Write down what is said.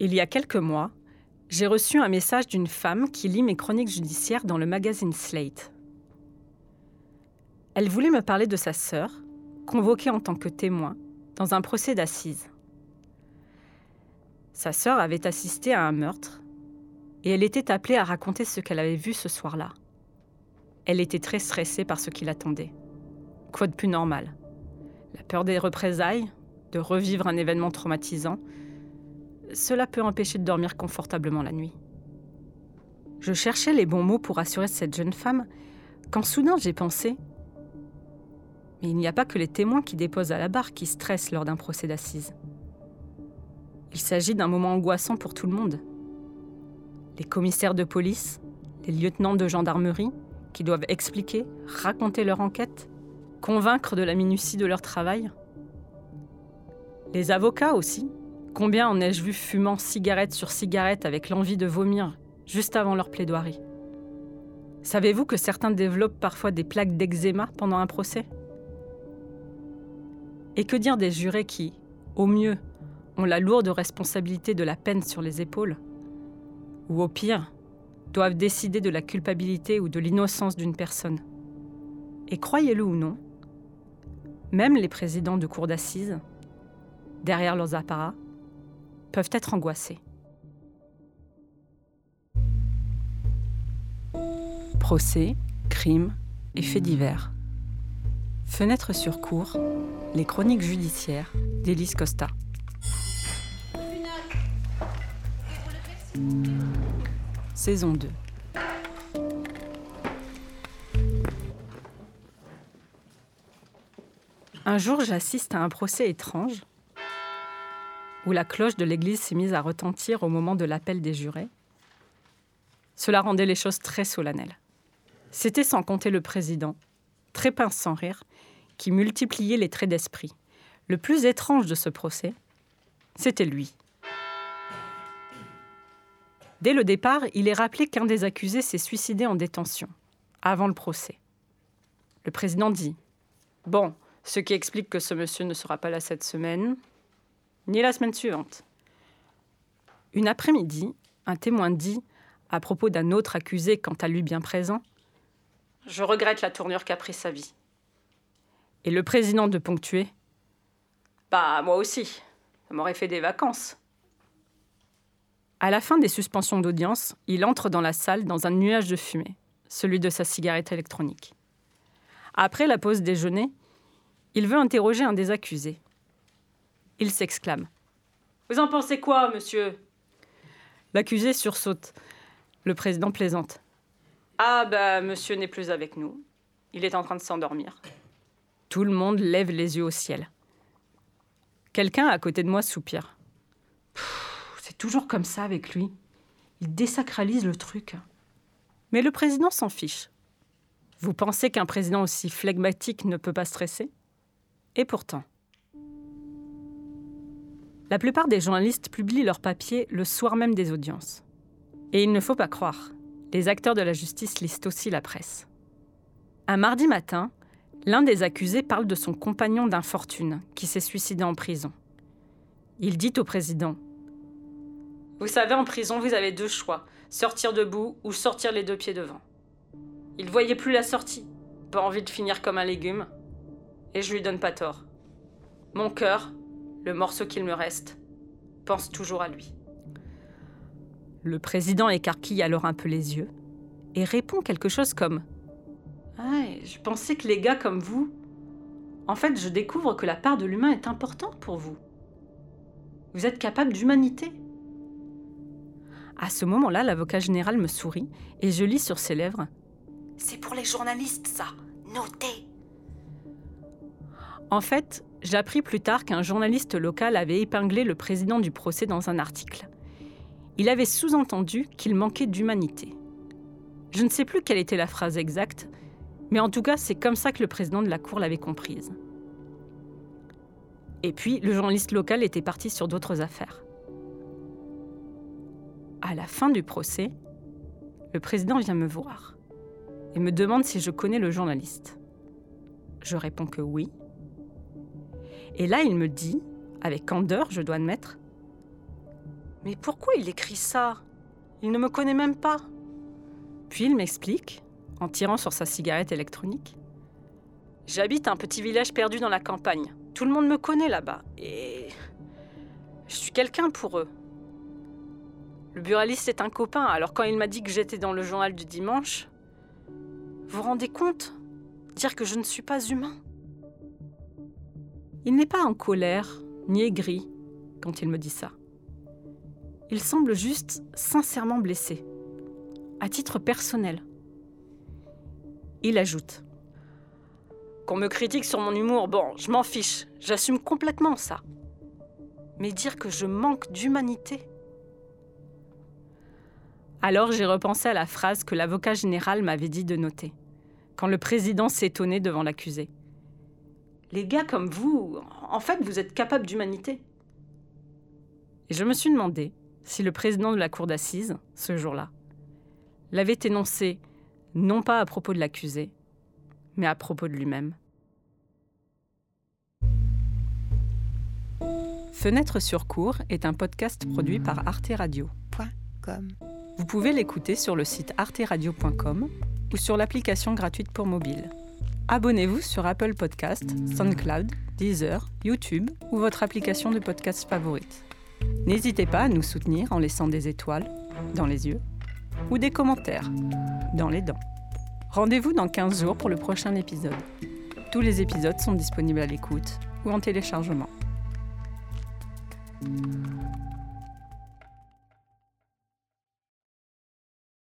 Il y a quelques mois, j'ai reçu un message d'une femme qui lit mes chroniques judiciaires dans le magazine Slate. Elle voulait me parler de sa sœur, convoquée en tant que témoin dans un procès d'assises. Sa sœur avait assisté à un meurtre et elle était appelée à raconter ce qu'elle avait vu ce soir-là. Elle était très stressée par ce qui l'attendait. Quoi de plus normal? La peur des représailles, de revivre un événement traumatisant, cela peut empêcher de dormir confortablement la nuit. Je cherchais les bons mots pour assurer cette jeune femme quand soudain j'ai pensé Mais il n'y a pas que les témoins qui déposent à la barre qui stressent lors d'un procès d'assises. Il s'agit d'un moment angoissant pour tout le monde. Les commissaires de police, les lieutenants de gendarmerie, qui doivent expliquer, raconter leur enquête, convaincre de la minutie de leur travail. Les avocats aussi. Combien en ai-je vu fumant cigarette sur cigarette avec l'envie de vomir juste avant leur plaidoirie? Savez-vous que certains développent parfois des plaques d'eczéma pendant un procès? Et que dire des jurés qui, au mieux, ont la lourde responsabilité de la peine sur les épaules? Ou au pire, doivent décider de la culpabilité ou de l'innocence d'une personne? Et croyez-le ou non, même les présidents de cours d'assises, derrière leurs apparats, peuvent être angoissés. Procès, crimes et faits divers. Fenêtre sur cours, les chroniques judiciaires d'Élise Costa. Saison 2. Un jour, j'assiste à un procès étrange où la cloche de l'église s'est mise à retentir au moment de l'appel des jurés. Cela rendait les choses très solennelles. C'était sans compter le président, très pince sans rire, qui multipliait les traits d'esprit. Le plus étrange de ce procès, c'était lui. Dès le départ, il est rappelé qu'un des accusés s'est suicidé en détention, avant le procès. Le président dit Bon, ce qui explique que ce monsieur ne sera pas là cette semaine, ni la semaine suivante. Une après-midi, un témoin dit, à propos d'un autre accusé quant à lui bien présent, Je regrette la tournure qu'a pris sa vie. Et le président de ponctuer Bah, moi aussi. Ça m'aurait fait des vacances. À la fin des suspensions d'audience, il entre dans la salle dans un nuage de fumée, celui de sa cigarette électronique. Après la pause déjeuner, il veut interroger un des accusés. Il s'exclame. Vous en pensez quoi, monsieur? L'accusé sursaute. Le président plaisante. Ah, bah, monsieur n'est plus avec nous. Il est en train de s'endormir. Tout le monde lève les yeux au ciel. Quelqu'un à côté de moi soupire. C'est toujours comme ça avec lui. Il désacralise le truc. Mais le président s'en fiche. Vous pensez qu'un président aussi flegmatique ne peut pas stresser? Et pourtant. La plupart des journalistes publient leurs papiers le soir même des audiences. Et il ne faut pas croire, les acteurs de la justice lisent aussi la presse. Un mardi matin, l'un des accusés parle de son compagnon d'infortune qui s'est suicidé en prison. Il dit au président Vous savez, en prison, vous avez deux choix sortir debout ou sortir les deux pieds devant. Il voyait plus la sortie, pas envie de finir comme un légume, et je lui donne pas tort. Mon cœur, le morceau qu'il me reste, pense toujours à lui. Le président écarquille alors un peu les yeux et répond quelque chose comme ah, Je pensais que les gars comme vous. En fait, je découvre que la part de l'humain est importante pour vous. Vous êtes capable d'humanité. À ce moment-là, l'avocat général me sourit et je lis sur ses lèvres C'est pour les journalistes, ça. Notez. En fait, J'appris plus tard qu'un journaliste local avait épinglé le président du procès dans un article. Il avait sous-entendu qu'il manquait d'humanité. Je ne sais plus quelle était la phrase exacte, mais en tout cas, c'est comme ça que le président de la Cour l'avait comprise. Et puis, le journaliste local était parti sur d'autres affaires. À la fin du procès, le président vient me voir et me demande si je connais le journaliste. Je réponds que oui, et là, il me dit, avec candeur, je dois admettre, Mais pourquoi il écrit ça? Il ne me connaît même pas. Puis il m'explique, en tirant sur sa cigarette électronique. J'habite un petit village perdu dans la campagne. Tout le monde me connaît là-bas. Et. Je suis quelqu'un pour eux. Le buraliste est un copain, alors quand il m'a dit que j'étais dans le journal du dimanche. Vous vous rendez compte? Dire que je ne suis pas humain Il n'est pas en colère, ni aigri, quand il me dit ça. Il semble juste sincèrement blessé, à titre personnel. Il ajoute Qu'on me critique sur mon humour, bon, je m'en fiche, j'assume complètement ça. Mais dire que je manque d'humanité Alors j'ai repensé à la phrase que l'avocat général m'avait dit de noter, quand le président s'étonnait devant l'accusé. Les gars comme vous, en fait, vous êtes capables d'humanité. Et je me suis demandé si le président de la cour d'assises, ce jour-là, l'avait énoncé non pas à propos de l'accusé, mais à propos de lui-même. Fenêtre sur cours est un podcast produit par Arte Radio. Vous pouvez l'écouter sur le site arteradio.com ou sur l'application gratuite pour mobile. Abonnez-vous sur Apple Podcast, SoundCloud, Deezer, YouTube ou votre application de podcast favorite. N'hésitez pas à nous soutenir en laissant des étoiles dans les yeux ou des commentaires dans les dents. Rendez-vous dans 15 jours pour le prochain épisode. Tous les épisodes sont disponibles à l'écoute ou en téléchargement.